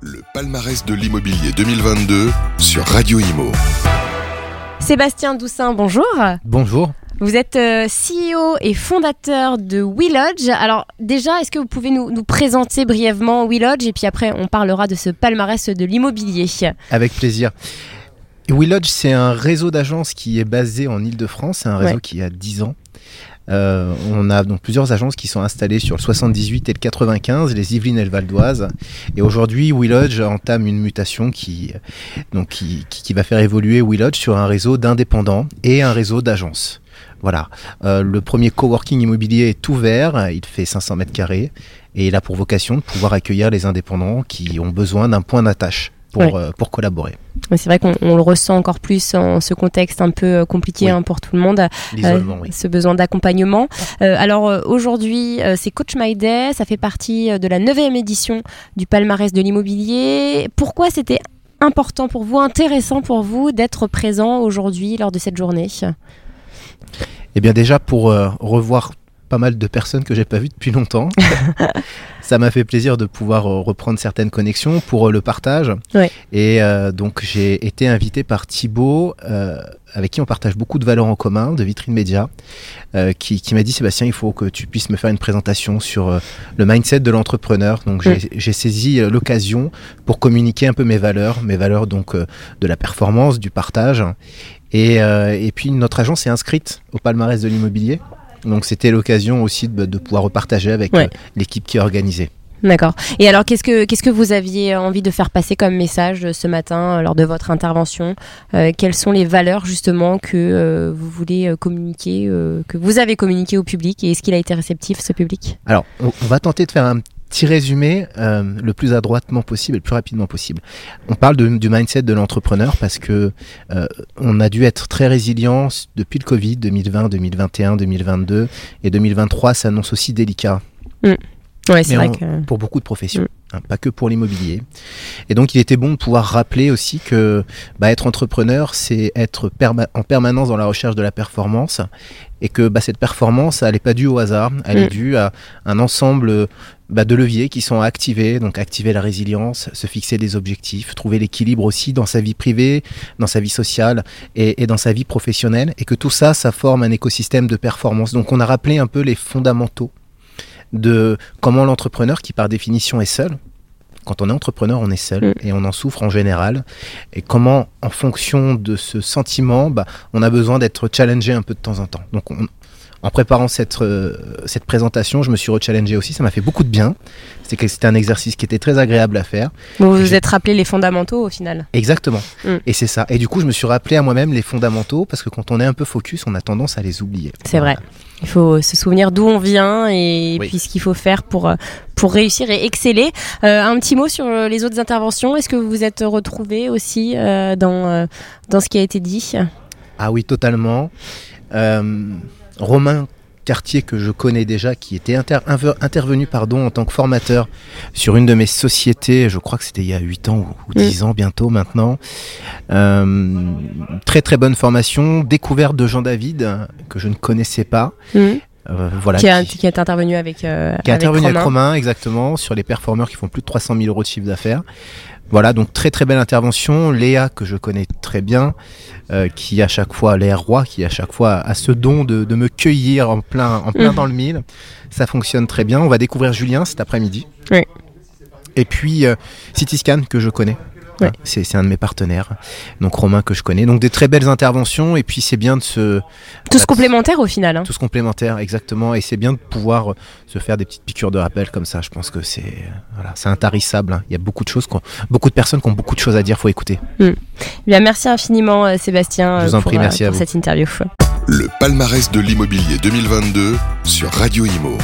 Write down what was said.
Le palmarès de l'immobilier 2022 sur Radio Imo. Sébastien Doussin, bonjour. Bonjour. Vous êtes euh, CEO et fondateur de WeLodge. Alors déjà, est-ce que vous pouvez nous, nous présenter brièvement WeLodge et puis après on parlera de ce palmarès de l'immobilier? Avec plaisir. WeLodge, c'est un réseau d'agences qui est basé en Ile-de-France. C'est un réseau Ouais. qui a 10 ans. Euh, on a donc plusieurs agences qui sont installées sur le 78 et le 95, les Yvelines et le Val d'Oise. Et aujourd'hui, WeLodge entame une mutation qui, donc qui, qui- va faire évoluer WeLodge sur un réseau d'indépendants et un réseau d'agences. Voilà. Euh, le premier coworking immobilier est ouvert, il fait 500 mètres carrés et il a pour vocation de pouvoir accueillir les indépendants qui ont besoin d'un point d'attache pour, Ouais. euh, pour collaborer. C'est vrai qu'on on le ressent encore plus en ce contexte un peu euh, compliqué Oui. hein, pour tout le monde. Euh, oui. ce besoin d'accompagnement. Euh, alors aujourd'hui, c'est Coach My Day, ça fait partie de la neuvième édition du palmarès de l'immobilier. Pourquoi c'était important pour vous, intéressant pour vous d'être présent aujourd'hui lors de cette journée? Eh bien déjà pour euh, revoir pas mal de personnes que j'ai pas vues depuis longtemps. ça m'a fait plaisir de pouvoir euh, reprendre certaines connexions pour euh, le partage. Ouais. Et euh, donc j'ai été invité par Thibaut, euh, avec qui on partage beaucoup de valeurs en commun, de Vitrine Média, euh, qui, qui m'a dit Sébastien, il faut que tu puisses me faire une présentation sur le mindset de l'entrepreneur. Donc j'ai j'ai saisi l'occasion pour communiquer un peu mes valeurs, mes valeurs donc de la performance, du partage. Et, et puis notre agence est inscrite au palmarès de l'immobilier. Donc c'était l'occasion aussi de, de pouvoir repartager avec Ouais. euh, l'équipe qui a organisé. D'accord. Et alors, qu'est-ce que qu'est-ce que vous aviez envie de faire passer comme message euh, ce matin euh, lors de votre intervention Euh, Quelles sont les valeurs justement que euh, vous voulez communiquer, euh, que vous avez communiqué au public Et est-ce qu'il a été réceptif, ce public? Alors on, on va tenter de faire un petit résumé euh, le plus adroitement possible et le plus rapidement possible. On parle de- du mindset de l'entrepreneur parce que euh, on a dû être très résilient depuis le Covid 2020, 2021, 2022 et 2023 s'annonce aussi délicat Ouais, c'est vrai on- que. pour beaucoup de professions, Mm. Hein, pas que pour l'immobilier. Et donc il était bon de pouvoir rappeler aussi que bah, être entrepreneur, c'est être perma- en permanence dans la recherche de la performance et que bah, cette performance, elle n'est pas due au hasard, elle Mm. est due à un ensemble bah, de leviers qui sont activés, donc activer la résilience, se fixer des objectifs, trouver l'équilibre aussi dans sa vie privée, dans sa vie sociale et, et dans sa vie professionnelle, et que tout ça, ça forme un écosystème de performance. Donc on a rappelé un peu les fondamentaux de comment l'entrepreneur, qui par définition est seul, quand on est entrepreneur, on est seul Mm. et on en souffre en général. Et comment, en fonction de ce sentiment, bah, on a besoin d'être challengé un peu de temps en temps. Donc, on- en préparant cette, euh, cette présentation, je me suis rechallengé aussi. Ça m'a fait beaucoup de bien. C'était un exercice qui était très agréable à faire. Vous vous êtes rappelé les fondamentaux au final. Exactement. Mm. Et c'est ça. Et du coup, je me suis rappelé à moi-même les fondamentaux parce que quand on est un peu focus, on a tendance à les oublier. C'est vrai. Il faut se souvenir d'où on vient et Oui. puis ce qu'il faut faire pour, euh, pour réussir et exceller. Euh, un petit mot sur euh, les autres interventions. Est-ce que vous vous êtes retrouvé aussi euh, dans, euh, dans ce qui a été dit? Ah oui, totalement. Euh, Romain Cartier, que je connais déjà, qui était inter- intervenu pardon, en tant que formateur sur une de mes sociétés, je crois que c'était il y a 8 ans ou, ou 10 ans bientôt maintenant. Euh, très très bonne formation, découverte de Jean David, que je ne connaissais pas. Euh, voilà, qui, a, qui- qui est intervenu avec, euh, qui est avec intervenu avec Romain. Romain, exactement, sur les performeurs qui font plus de 300 000 euros de chiffre d'affaires. Voilà, donc très très belle intervention. Léa, que je connais très bien, euh, qui à chaque fois, Léa Roy, qui à chaque fois a ce don de, de me cueillir en plein, en plein Mhm. dans le mille. Ça fonctionne très bien. On va découvrir Julien cet après-midi. Oui. Et puis euh, Cityscan, que je connais. Ouais. Hein, C'est un de mes partenaires, donc Romain que je connais. Donc des très belles interventions et puis c'est bien de se Tous Bah, complémentaires au final. hein. tous complémentaires, exactement. Et c'est bien de pouvoir euh, se faire des petites piqûres de rappel comme ça. Je pense que c'est euh, voilà, c'est intarissable. hein. Il y a beaucoup de choses, beaucoup de personnes qui ont beaucoup de choses à dire. Faut écouter. Eh Bien, merci infiniment euh, Sébastien Je vous en pour, prie, merci à pour vous. cette interview. Le palmarès de l'immobilier 2022 sur Radio Imo.